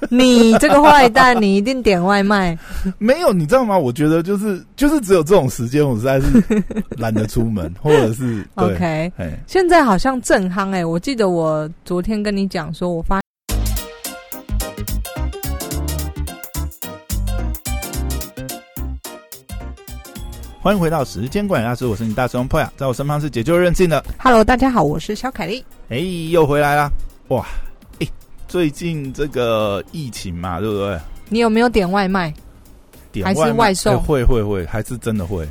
你这个坏蛋，你一定点外卖。没有，你知道吗？我觉得就是就是只有这种时间，我实在是 懒得出门，或者是 OK，哎，现在好像正夯哎、我记得我昨天跟你讲说，我发欢迎回到时间管理大师，我是你大师兄 p o 在我身旁是解救任性的，Hello，大家好，我是小凯丽。哎，又回来啦！哇，哎，最近这个疫情嘛，对不对？你有没有点外卖？还是点外卖外送哎会会会，还是真的会。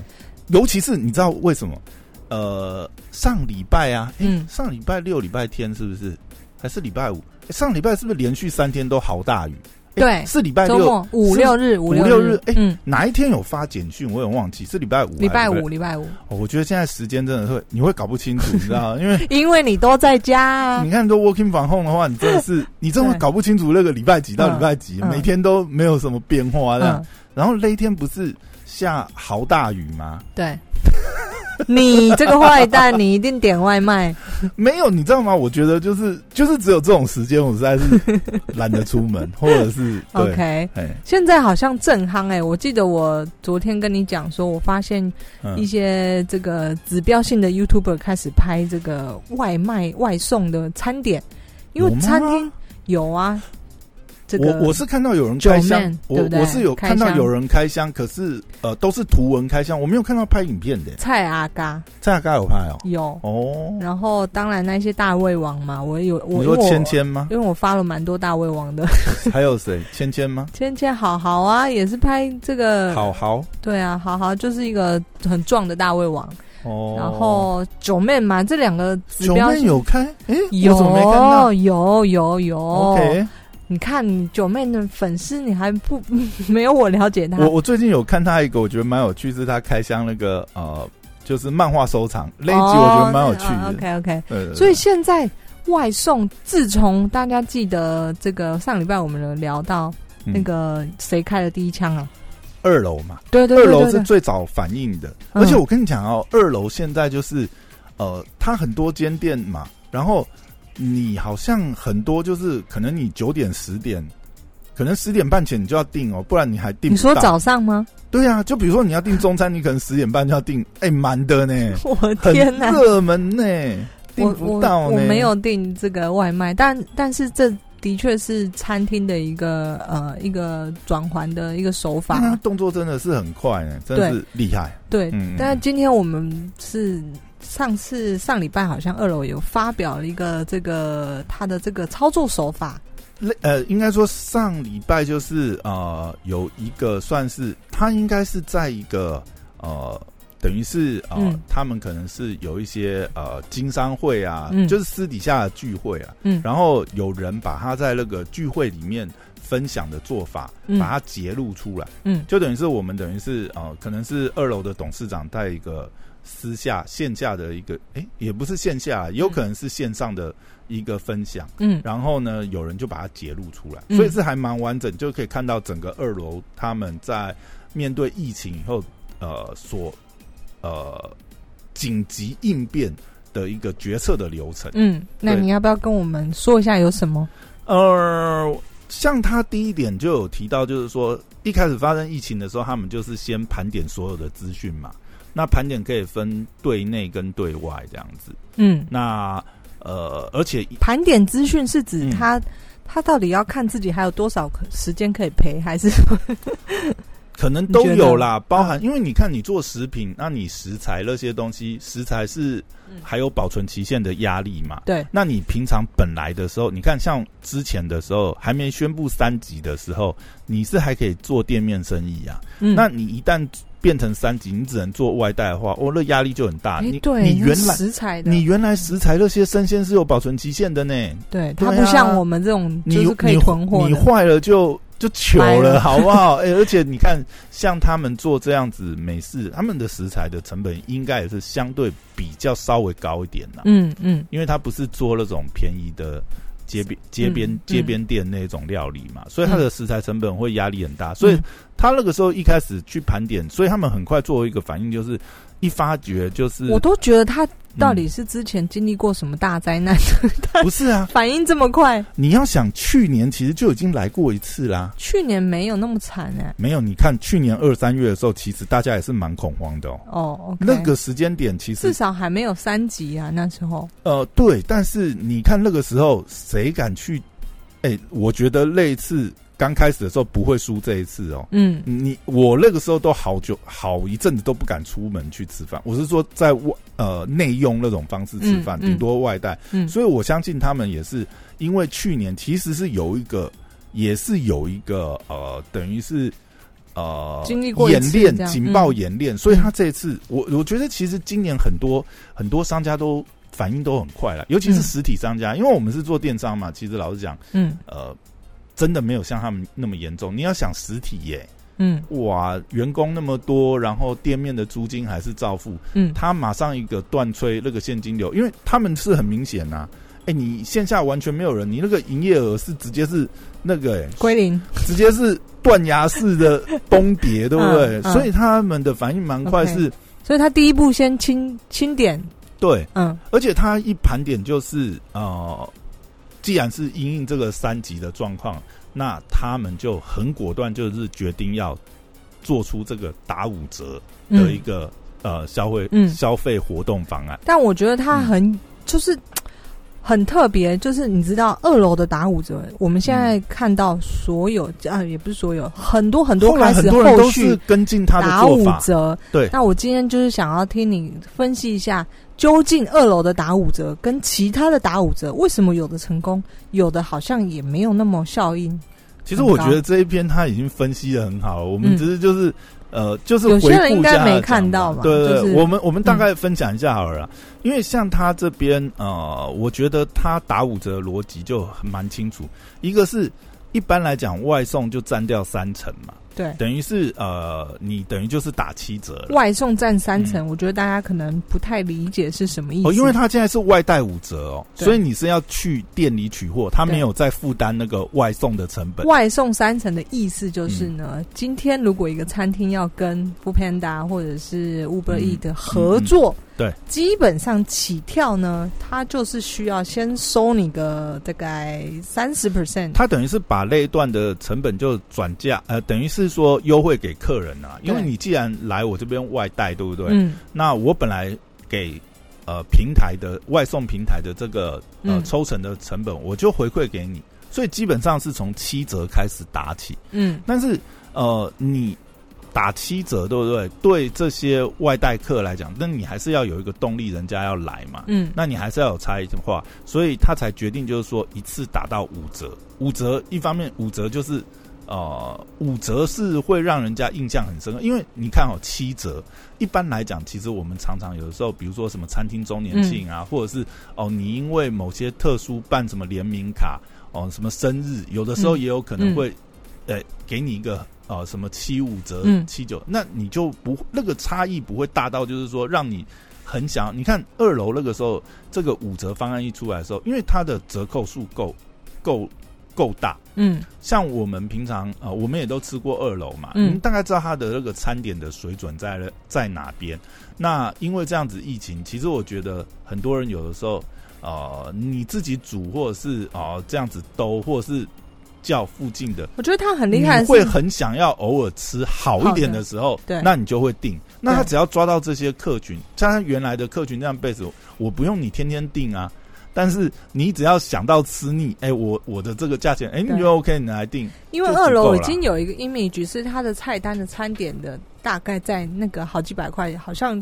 尤其是你知道为什么？呃，上礼拜啊，嗯，上礼拜六、礼拜天是不是？还是礼拜五？诶上礼拜是不是连续三天都好大雨？诶对是礼拜六五六日，五五六日哎嗯，哪一天有发简讯？我有点忘记，是礼拜五。礼拜五，礼拜五，哦，我觉得现在时间真的会，你会搞不清楚，你知道吗？因为因为你都在家啊你。看，都 working from home 的话，你真的是，你真的搞不清楚那个礼拜几到礼拜几，嗯每天都没有什么变化然后那一天不是下好大雨吗？对。你这个坏蛋，你一定点外卖。没有，你知道吗？我觉得就是就是只有这种时间，我实在是懒得出门，或者是，OK，哎，现在好像正夯哎、我记得我昨天跟你讲说，我发现一嗯，些这个指标性的 YouTuber 开始拍这个外卖外送的餐点，因为餐厅有啊，这个我我是看到有人开箱我我是有看到有人开箱，可是呃都是图文开箱，我没有看到拍影片的。蔡阿嘎。蔡阿嘎有拍哦，有，哦，然后当然那些大胃王嘛，我有我你说芊芊吗？因为我发了蛮多大胃王的，还有谁？芊芊吗？芊芊好好啊，也是拍这个，好好。对啊，好好就是一个很壮的大胃王，哦，然后九妹嘛，这两个指九妹有开，哎，有我怎么没看到？有有有？OK，你看你九妹的粉丝，你还不 没有我了解她。我我最近有看他一个，我觉得蛮有趣，是他开箱那个呃，就是漫画收藏那一集，我觉得蛮有趣的。OK OK，对所以现在外送，自从大家记得这个上礼拜我们有聊到嗯那个谁开了第一枪啊？二楼嘛，对对二楼对对。对，是最早反应的，嗯。而且我跟你讲哦，二楼现在就是呃，它很多间店嘛，然后你好像很多就是可能你九点十点。可能十点半前你就要订哦，不然你还订。你说早上吗？对啊，就比如说你要订中餐，你可能十点半就要订，哎，满的 呢，我很天哪！热门呢，订不到呢。我没有订这个外卖，但但是这的确是餐厅的一个呃一个转换的一个手法。动作真的是很快呢，真的是厉害。对，嗯但是今天我们是上次上礼拜好像二楼有发表了一个这个他的这个操作手法，类呃，应该说上礼拜就是呃，有一个算是他应该是在一个呃，等于是呃，嗯。他们可能是有一些呃经商会啊，嗯。就是私底下的聚会啊，嗯。然后有人把他在那个聚会里面分享的做法，嗯。把它揭露出来，嗯。就等于是我们等于是呃，可能是二楼的董事长带一个私下线下的一个，哎，也不是线下，有可能是线上的一个分享。嗯然后呢，有人就把它揭露出来，嗯所以是还蛮完整，就可以看到整个二楼他们在面对疫情以后，呃，所呃紧急应变的一个决策的流程。嗯，那你要不要跟我们说一下有什么？呃，像他第一点就有提到，就是说一开始发生疫情的时候，他们就是先盘点所有的资讯嘛。那盘点可以分对内跟对外这样子。嗯，那呃，而且盘点资讯是指嗯他、他到底要看自己还有多少可时间可以赔，还是 可能都有啦，包含因为你看你做食品，那你食材那些东西，食材是嗯还有保存期限的压力嘛。对？那你平常本来的时候，你看像之前的时候还没宣布三级的时候，你是还可以做店面生意啊。嗯，那你一旦变成三级，你只能做外带的话，哦，那压力就很大。你你原来食材的，你原来食材那些生鲜是有保存期限的呢，对它不像我们这种你就是可以你囤货，你坏了就就糗了了，好不好？哎、而且你看，像他们做这样子美式，他们的食材的成本应该也是相对比较稍微高一点啦，嗯嗯。因为他不是做那种便宜的街边街边、嗯街边店那种料理嘛，所以它的食材成本会压力很大，所以他那个时候一开始去盘点，所以他们很快做一个反应，就是一发觉就是我都觉得他到底是之前经历过什么大灾难？不是啊，反应这么快。你要想，去年其实就已经来过一次啦。去年没有那么惨哎，没有。你看去年二三月的时候，其实大家也是蛮恐慌的哦。哦，那个时间点其实至少还没有三级啊，那时候。呃，对，但是你看那个时候，谁敢去？哎，我觉得类似。刚开始的时候不会输这一次哦。嗯，你我那个时候都好久好一阵子都不敢出门去吃饭。我是说在外呃内用那种方式吃饭，顶多外带。嗯，所以我相信他们也是因为去年其实是有一个也是有一个呃等于是呃经历过演练警报演练，所以他这一次我我觉得其实今年很多很多商家都反应都很快了，尤其是实体商家，因为我们是做电商嘛。其实老实讲，嗯呃。真的没有像他们那么严重。你要想实体耶，嗯，哇，员工那么多，然后店面的租金还是照付，嗯，他马上一个断吹那个现金流，因为他们是很明显呐，哎，你线下完全没有人，你那个营业额是直接是那个哎归零，直接是断崖式的崩跌，对不对？所以他们的反应蛮快，是，所以他第一步先清清点，对，嗯，而且他一盘点就是呃。既然是因应这个三级的状况，那他们就很果断，就是决定要做出这个打五折的一个呃消费消费活动方案。但我觉得它很就是很特别，就是你知道二楼的打五折，我们现在看到所有啊，也不是所有，很多很多开始后续跟进他的打五折。对，那我今天就是想要听你分析一下。究竟二楼的打五折跟其他的打五折，为什么有的成功，有的好像也没有那么效应？其实我觉得这一篇他已经分析的很好，我们只是就是呃，就是有些人应该没看到嘛。对对，我们我们大概分享一下好了，因为像他这边呃，我觉得他打五折逻辑就蛮清楚，一个是一般来讲外送就占掉三成嘛。对，等于是呃，你等于就是打七折，外送占三成，我觉得大家可能不太理解是什么意思。哦，因为他现在是外带五折哦，所以你是要去店里取货，他没有再负担那个外送的成本。外送三成的意思就是呢，今天如果一个餐厅要跟 f o o Panda 或者是 Uber E 的合作。对，基本上起跳呢，它就是需要先收你个大概三十 percent。它等于是把那一段的成本就转嫁，呃，等于是说优惠给客人啊。因为你既然来我这边外带，对不对？嗯。那我本来给呃平台的外送平台的这个呃抽成的成本，我就回馈给你，所以基本上是从七折开始打起。嗯。但是呃你。打七折，对不对？对这些外带客来讲，那你还是要有一个动力，人家要来嘛。嗯，那你还是要有差异化，所以他才决定就是说一次打到五折。五折一方面，五折就是呃，五折是会让人家印象很深刻，因为你看哦，七折一般来讲，其实我们常常有的时候，比如说什么餐厅周年庆啊，或者是哦，你因为某些特殊办什么联名卡哦，什么生日，有的时候也有可能会呃给你一个。呃，什么七五折、七九，那你就不那个差异不会大到，就是说让你很想。你看二楼那个时候，这个五折方案一出来的时候，因为它的折扣数够够够大，嗯，像我们平常啊，我们也都吃过二楼嘛，嗯，大概知道它的那个餐点的水准在在哪边。那因为这样子疫情，其实我觉得很多人有的时候，呃，你自己煮或者是啊这样子兜，或者是。叫附近的，我觉得他很厉害，会很想要偶尔吃好一点的时候，对，那你就会定。那他只要抓到这些客群，像他原来的客群这样 base，我不用你天天订啊。但是你只要想到吃腻，哎，我我的这个价钱，哎，你觉得 OK，你来定。因为二楼已经有一个 image 是它的菜单的餐点的大概在那个好几百块，好像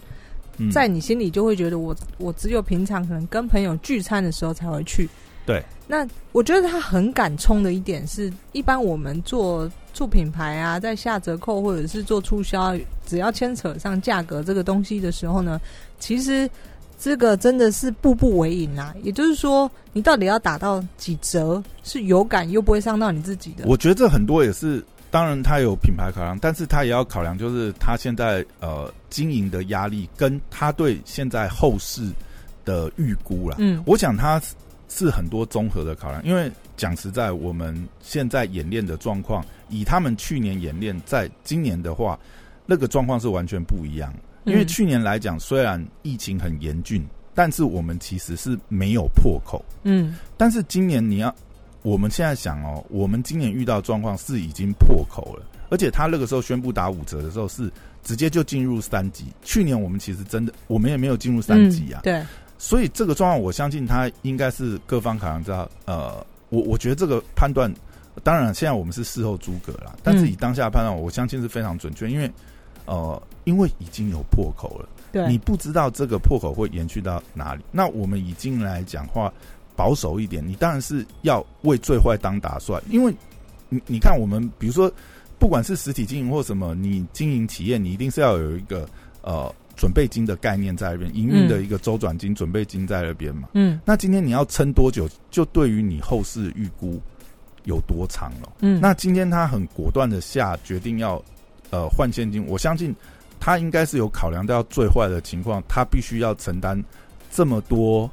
在你心里就会觉得我我只有平常可能跟朋友聚餐的时候才会去。对，那我觉得他很敢冲的一点是，一般我们做做品牌啊，在下折扣或者是做促销，只要牵扯上价格这个东西的时候呢，其实这个真的是步步为营啊。也就是说，你到底要打到几折是有感又不会伤到你自己的。我觉得这很多也是，当然他有品牌考量，但是他也要考量，就是他现在呃经营的压力跟他对现在后市的预估啦。嗯，我想他。是很多综合的考量，因为讲实在，我们现在演练的状况，以他们去年演练，在今年的话，那个状况是完全不一样。因为去年来讲，虽然疫情很严峻，但是我们其实是没有破口。嗯。但是今年你要，我们现在想哦，我们今年遇到的状况是已经破口了，而且他那个时候宣布打五折的时候是直接就进入三级。去年我们其实真的我们也没有进入三级啊，嗯对，所以这个状况我相信他应该是各方考量知道，呃，我我觉得这个判断，当然现在我们是事后诸葛啦，但是以当下的判断，我相信是非常准确，因为呃，因为已经有破口了。对，你不知道这个破口会延续到哪里。那我们已经来讲话，保守一点，你当然是要为最坏当打算，因为你你看，我们比如说，不管是实体经营或什么，你经营企业，你一定是要有一个呃准备金的概念在那边，营运的一个周转金、准备金在那边嘛。嗯那今天你要撑多久，就对于你后市预估有多长了。嗯，那今天他很果断的下决定要呃换现金，我相信他应该是有考量到最坏的情况，他必须要承担这么多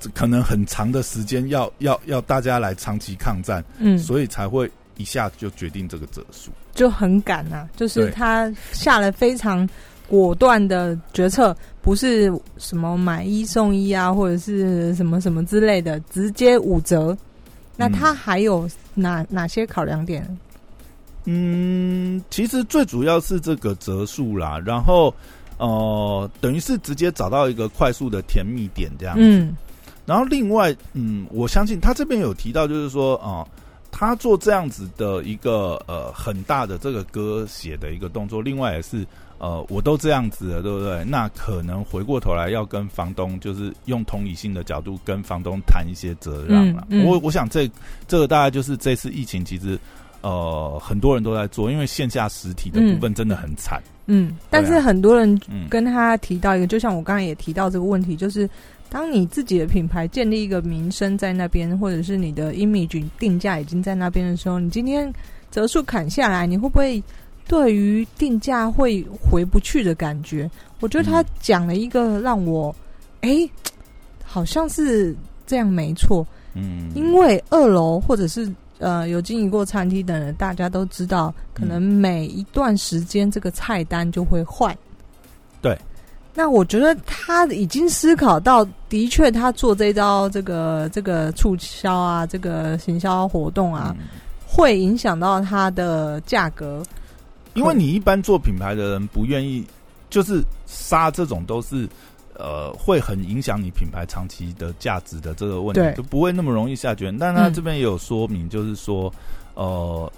这可能很长的时间要，要要大家来长期抗战，嗯所以才会一下就决定这个折数。就很赶啊，就是他下了非常果断的决策，不是什么买一送一啊，或者是什么什么之类的，直接五折。那他还有哪哪些考量点？嗯，其实最主要是这个折数啦，然后呃，等于是直接找到一个快速的甜蜜点这样子。嗯然后另外，嗯，我相信他这边有提到，就是说啊、他做这样子的一个呃很大的这个歌写的一个动作，另外也是呃我都这样子了，对不对？那可能回过头来要跟房东，就是用同理心的角度跟房东谈一些责让了。嗯嗯我我想这这个大概就是这次疫情其实呃很多人都在做，因为线下实体的部分真的很惨。嗯，但是很多人嗯，跟他提到一个，就像我刚才也提到这个问题，就是当你自己的品牌建立一个名声在那边，或者是你的 image 定价已经在那边的时候，你今天折数砍下来，你会不会对于定价会回不去的感觉？我觉得他嗯讲了一个让我，哎、好像是这样没错，嗯，因为二楼或者是呃有经营过餐厅的人，大家都知道，可能每一段时间这个菜单就会换。对。那我觉得他已经思考到，的确他做这招这个这个促销啊，这个行销活动啊，嗯会影响到它的价格。因为你一般做品牌的人不愿意，就是杀这种都是呃会很影响你品牌长期的价值的这个问题，就不会那么容易下决定。但他嗯这边也有说明，就是说呃，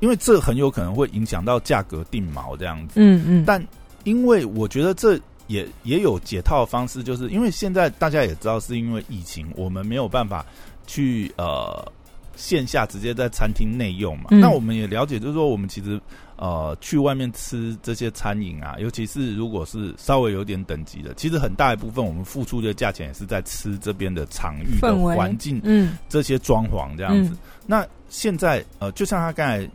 因为这很有可能会影响到价格定锚这样子。嗯嗯，但因为我觉得这也也有解套的方式，就是因为现在大家也知道，是因为疫情，我们没有办法去呃线下直接在餐厅内用嘛。嗯。那我们也了解，就是说我们其实呃去外面吃这些餐饮啊，尤其是如果是稍微有点等级的，其实很大一部分我们付出的价钱也是在吃这边的场域的环境嗯。这些装潢这样子。嗯。那现在呃，就像他刚才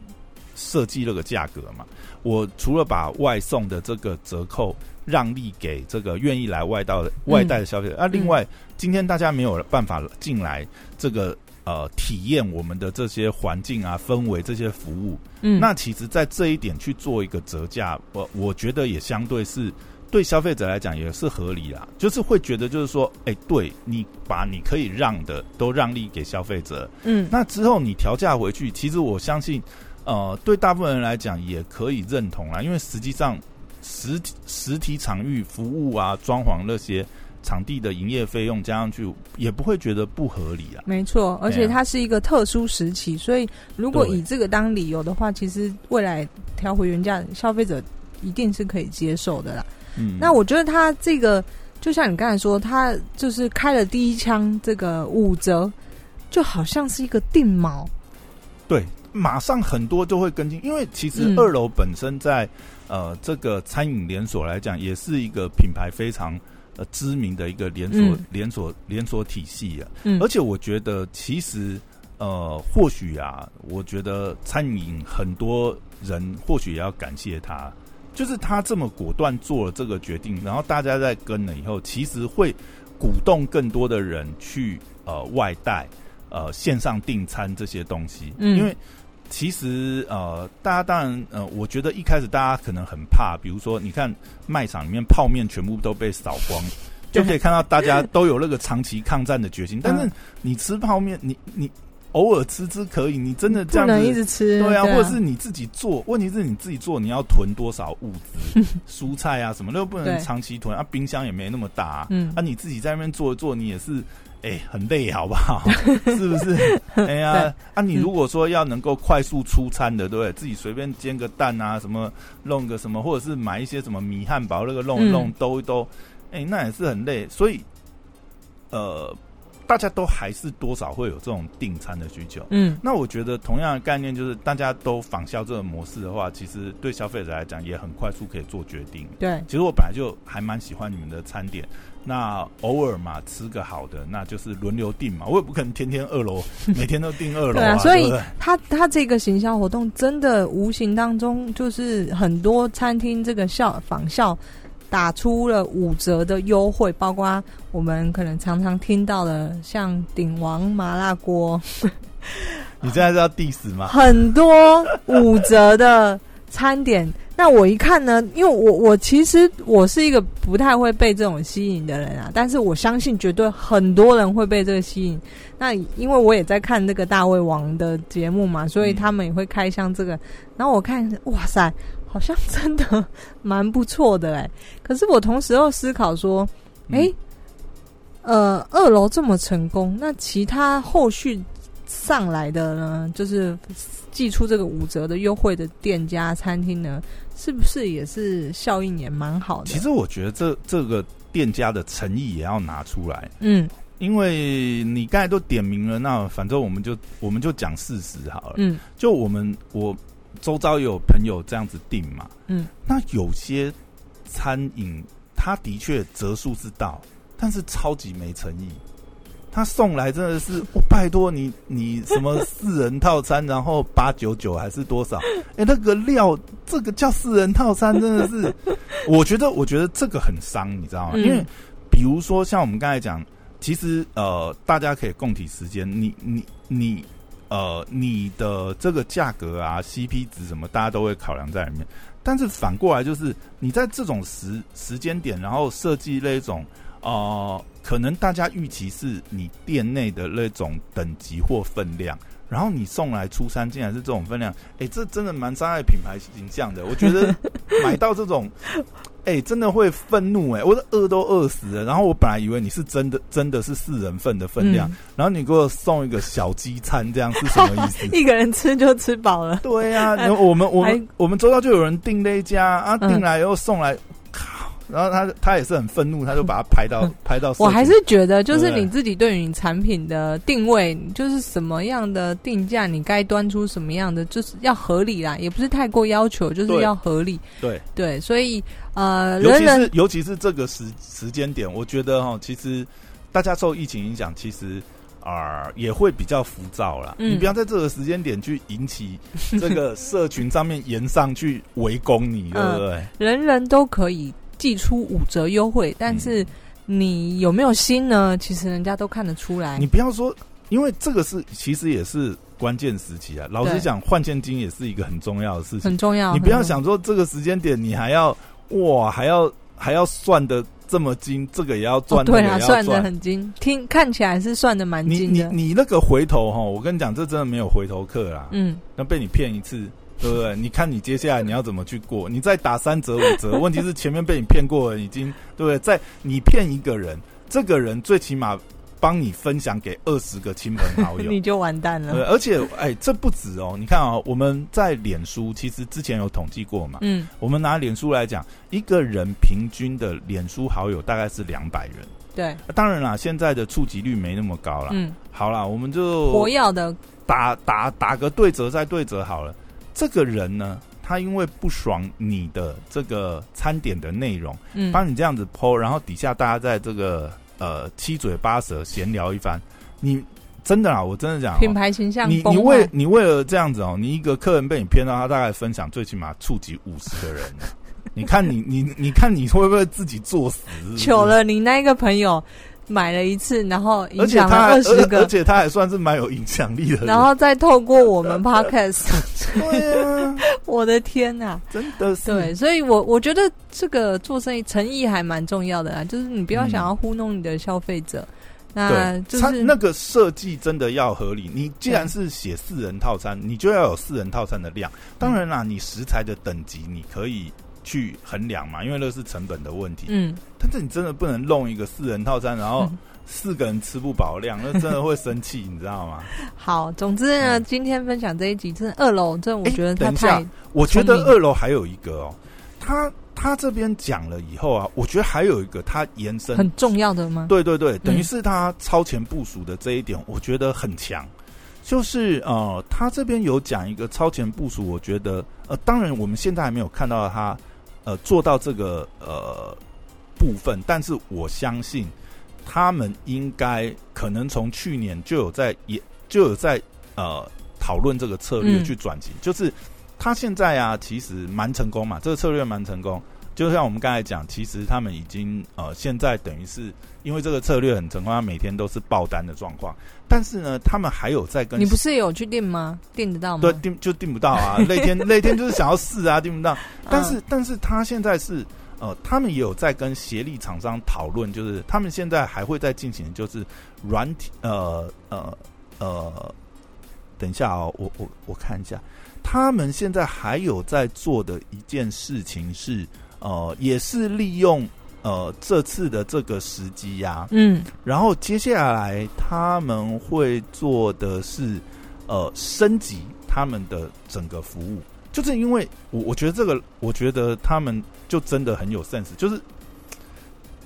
设计那个价格嘛，我除了把外送的这个折扣让利给这个愿意来外道的外带的消费者，那、另外今天大家没有办法进来这个呃体验我们的这些环境啊、氛围这些服务，嗯，那其实，在这一点去做一个折价，我我觉得也相对是对消费者来讲也是合理啦，就是会觉得就是说，哎、对你把你可以让的都让利给消费者，嗯。那之后你调价回去，其实我相信，呃，对大部分人来讲也可以认同啦，因为实际上实体实体场域服务啊、装潢那些场地的营业费用加上去，也不会觉得不合理啊。没错，而且它是一个特殊时期，所以如果以这个当理由的话，其实未来调回原价，消费者一定是可以接受的啦。嗯，那我觉得他这个，就像你刚才说，他就是开了第一枪，这个五折，就好像是一个定锚。对，马上很多就会跟进，因为其实嗯二楼本身在、呃这个餐饮连锁来讲，也是一个品牌非常呃知名的一个连锁、嗯连锁连锁体系啊。嗯而且我觉得其实呃或许啊，我觉得餐饮很多人或许也要感谢他。就是他这么果断做了这个决定，然后大家在跟了以后，其实会鼓动更多的人去呃外带、呃线上订餐这些东西，嗯因为其实呃大家当然呃，我觉得一开始大家可能很怕，比如说你看卖场里面泡面全部都被扫光，就可以看到大家都有那个长期抗战的决心。但是嗯你吃泡面，你你偶尔吃吃可以，你真的这样子能一。直吃，对啊，或者是你自己做，问题是你自己做，你要囤多少物资，蔬菜啊什么的，又不能长期囤啊，冰箱也没那么大、啊，嗯啊，你自己在那边做一做，你也是，哎、很累，好不好？是不是？哎呀对，啊，你嗯如果说要能够快速出餐的，对不对？自己随便煎个蛋啊，什么弄个什么，或者是买一些什么米汉堡，那个弄一弄，嗯兜一兜，哎、那也是很累。所以，呃，大家都还是多少会有这种订餐的需求。嗯那我觉得同样的概念就是，大家都仿效这个模式的话，其实对消费者来讲也很快速可以做决定。对，其实我本来就还蛮喜欢你们的餐点，那偶尔嘛吃个好的，那就是轮流订嘛。我也不可能天天二楼 每天都订二楼对啊，所以他他这个行销活动真的无形当中就是很多餐厅这个效仿效打出了五折的优惠，包括我们可能常常听到的像鼎王麻辣锅，你现在是要 diss 吗？很多五折的餐点。那我一看呢，因为我我其实我是一个不太会被这种吸引的人啊，但是我相信绝对很多人会被这个吸引。那因为我也在看那个大胃王的节目嘛，所以嗯他们也会开箱这个。然后我看，哇塞，好像真的蛮不错的哎。可是我同时又思考说，嗯哎、呃，二楼这么成功，那其他后续上来的呢，就是寄出这个五折的优惠的店家、餐厅呢，是不是也是效应也蛮好的？其实我觉得这这个店家的诚意也要拿出来，嗯因为你刚才都点名了，那反正我们就我们就讲事实好了。嗯就我们我周遭也有朋友这样子订嘛，嗯，那有些餐饮它的确折数是到，但是超级没诚意。他送来真的是，我、拜托你，你什么四人套餐，然后八九九还是多少？哎、那个料，这个叫四人套餐，真的是，我觉得，我觉得这个很伤，你知道吗？嗯因为比如说像我们刚才讲，其实呃，大家可以共体时间，你你你呃，你的这个价格啊，CP 值什么，大家都会考量在里面。但是反过来就是，你在这种时时间点，然后设计那种呃，可能大家预期是你店内的那种等级或分量，然后你送来出餐竟然是这种分量，哎、这真的蛮伤害品牌形象的。我觉得 买到这种。哎、真的会愤怒哎、我的饿都饿死了。然后我本来以为你是真的，真的是四人份的分量，嗯然后你给我送一个小鸡餐，这样是什么意思？一个人吃就吃饱了。对呀、然 后我们我们我们周遭就有人订那一家啊，嗯订来以后送来，靠，然后他他也是很愤怒，他就把它拍到 拍到。我还是觉得，就是你自己对于你产品的定位，就是什么样的定价，你该端出什么样的，就是要合理啦，也不是太过要求，就是要合理。对，对，所以呃，尤其是尤其是这个时时间点，我觉得哈，其实大家受疫情影响，其实。啊、也会比较浮躁啦。嗯你不要在这个时间点去引起这个社群上面延上去围攻你，对不对？人人都可以寄出五折优惠，但是你有没有心呢？其实人家都看得出来你。不要说，因为这个是其实也是关键时期啊。老实讲，换现金也是一个很重要的事情很。重要。你不要想说这个时间点你还要哇，还要还要算的这么精，这个也要哦赚，那对啊，算的。很精，听看起来是算的蛮你你。你那个回头哈，我跟你讲，这真的没有回头客啦。嗯，那被你骗一次，对不对？你看你接下来你要怎么去过？你再打三折五折，问题是前面被你骗过了，已经对不对？在你骗一个人，这个人最起码帮你分享给二十个亲朋好友 你。就完蛋了对，了。而且哎，这不止哦！你看啊、我们在脸书其实之前有统计过嘛。嗯，我们拿脸书来讲，一个人平均的脸书好友大概是两百人。对，当然啦，现在的触及率没那么高了。嗯，好啦，我们就活跃的，打打打个对折再对折好了。这个人呢，他因为不爽你的这个餐点的内容，嗯，帮你这样子剖，然后底下大家在这个呃七嘴八舌闲聊一番，你真的啊，我真的讲、哦，品牌形象你你为你为了这样子哦，你一个客人被你骗到，他大概分享最起码触及五十个人。你看你你你看你会不会自己作死？是是糗，了，你那一个朋友买了一次，然后而影响了且他还二十个而而，且他还算是蛮有影响力的。然后再透过我们 podcast，对啊，我的天呐！真的是对，所以我我觉得这个做生意诚意还蛮重要的啊，就是你不要想要糊弄你的消费者。那对，就是它那个设计真的要合理。你既然是写四人套餐，你就要有四人套餐的量。当然啦，你食材的等级你可以去衡量嘛，因为那是成本的问题。嗯，但是你真的不能弄一个四人套餐，然后嗯四个人吃不饱量，那真的会生气，你知道吗？好，总之呢，嗯今天分享这一集，真的二楼，这我觉得他等一下太我觉得二楼还有一个哦，他他这边讲了以后啊，我觉得还有一个他延伸很重要的吗？对对对，等于嗯是他超前部署的这一点，我觉得很强。就是呃，他这边有讲一个超前部署，我觉得呃，当然我们现在还没有看到他呃做到这个呃部分，但是我相信他们应该可能从去年就有在也就有在呃讨论这个策略嗯去转型，就是他现在啊其实蛮成功嘛，这个策略蛮成功。就像我们刚才讲，其实他们已经呃，现在等于是因为这个策略很成功，他每天都是爆单的状况。但是呢，他们还有在跟你不是有去订吗？订得到吗？对订就订不到啊，那天那天就是想要试啊，订不到。但是、嗯但是他现在是呃，他们也有在跟协力厂商讨论，就是他们现在还会在进行，就是软体呃呃呃，等一下哦，我我我看一下，他们现在还有在做的一件事情是呃，也是利用呃这次的这个时机呀、嗯。然后接下来他们会做的是呃升级他们的整个服务，就是因为我我觉得这个，我觉得他们就真的很有 sense，就是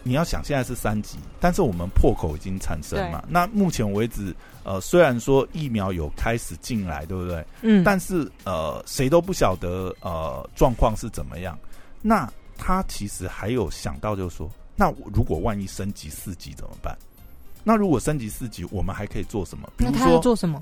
你要想现在是三级，但是我们破口已经产生嘛，那目前为止，呃，虽然说疫苗有开始进来，对不对？嗯，但是呃，谁都不晓得呃状况是怎么样。那他其实还有想到，就是说，那我如果万一升级四级怎么办？那如果升级四级，我们还可以做什么？比如说，做什么？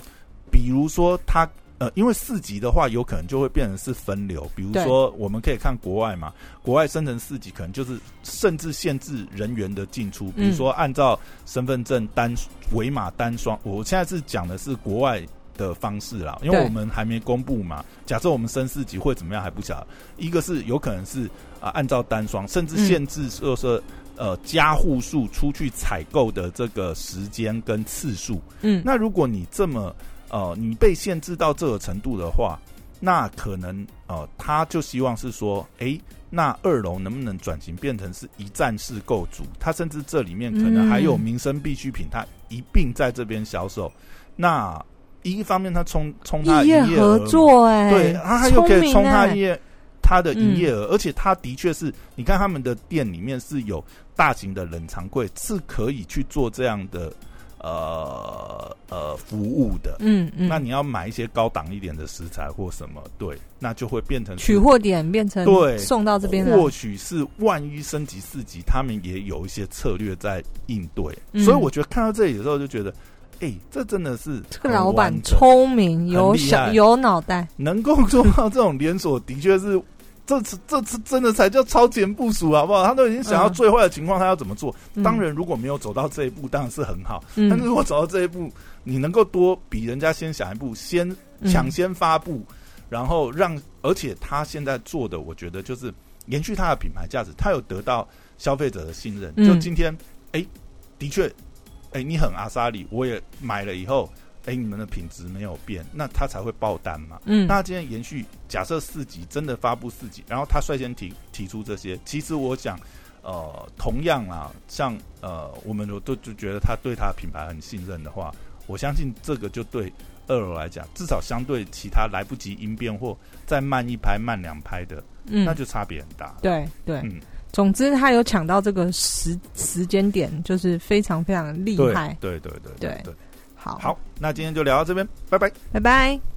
比如说他呃，因为四级的话，有可能就会变成是分流。比如说，我们可以看国外嘛，国外生成四级，可能就是甚至限制人员的进出，比如说按照身份证单尾码单双。我现在是讲的是国外的方式啦，因为我们还没公布嘛。假设我们升四级会怎么样还不晓得。一个是有可能是啊、按照单双，甚至限制就是说。呃，加户数出去采购的这个时间跟次数，嗯，那如果你这么呃，你被限制到这个程度的话，那可能呃，他就希望是说，哎，那二楼能不能转型变成是一站式购足？他甚至这里面可能还有嗯民生必需品，他一并在这边销售。那一方面，他冲冲它的异业合作、哎，对，他还又可以冲它聪明哎营业它的营业嗯额，而且它的确是，你看他们的店里面是有大型的冷藏柜，是可以去做这样的呃呃服务的。嗯嗯，那你要买一些高档一点的食材或什么，对，那就会变成取货点变成对送到这边来，或许是万一升级四级，他们也有一些策略在应对。嗯所以我觉得看到这里的时候，就觉得，哎、这真的是这个老板聪明，有很厉害小有脑袋，能够做到这种连锁，的确是 这次这次真的才叫超前部署，好不好？他都已经想到嗯最坏的情况，他要怎么做？嗯当然，如果没有走到这一步，当然是很好。嗯但是如果走到这一步，你能够多比人家先想一步，先嗯抢先发布，然后让，而且他现在做的，我觉得就是延续他的品牌价值，他有得到消费者的信任。嗯就今天，哎、的确，哎、你很阿萨里，我也买了以后，哎、你们的品质没有变，那他才会爆单嘛。嗯那今天延续，假设四级真的发布四级，然后他率先提提出这些，其实我想，呃，同样啊，像呃，我们都都就觉得他对他的品牌很信任的话，我相信这个就对二楼来讲，至少相对其他来不及应变或再慢一拍、慢两拍的，嗯那就差别很大。对对，嗯，总之他有抢到这个时时间点，就是非常非常厉害。对对对对对。好，好，那今天就聊到这边，拜拜。拜拜。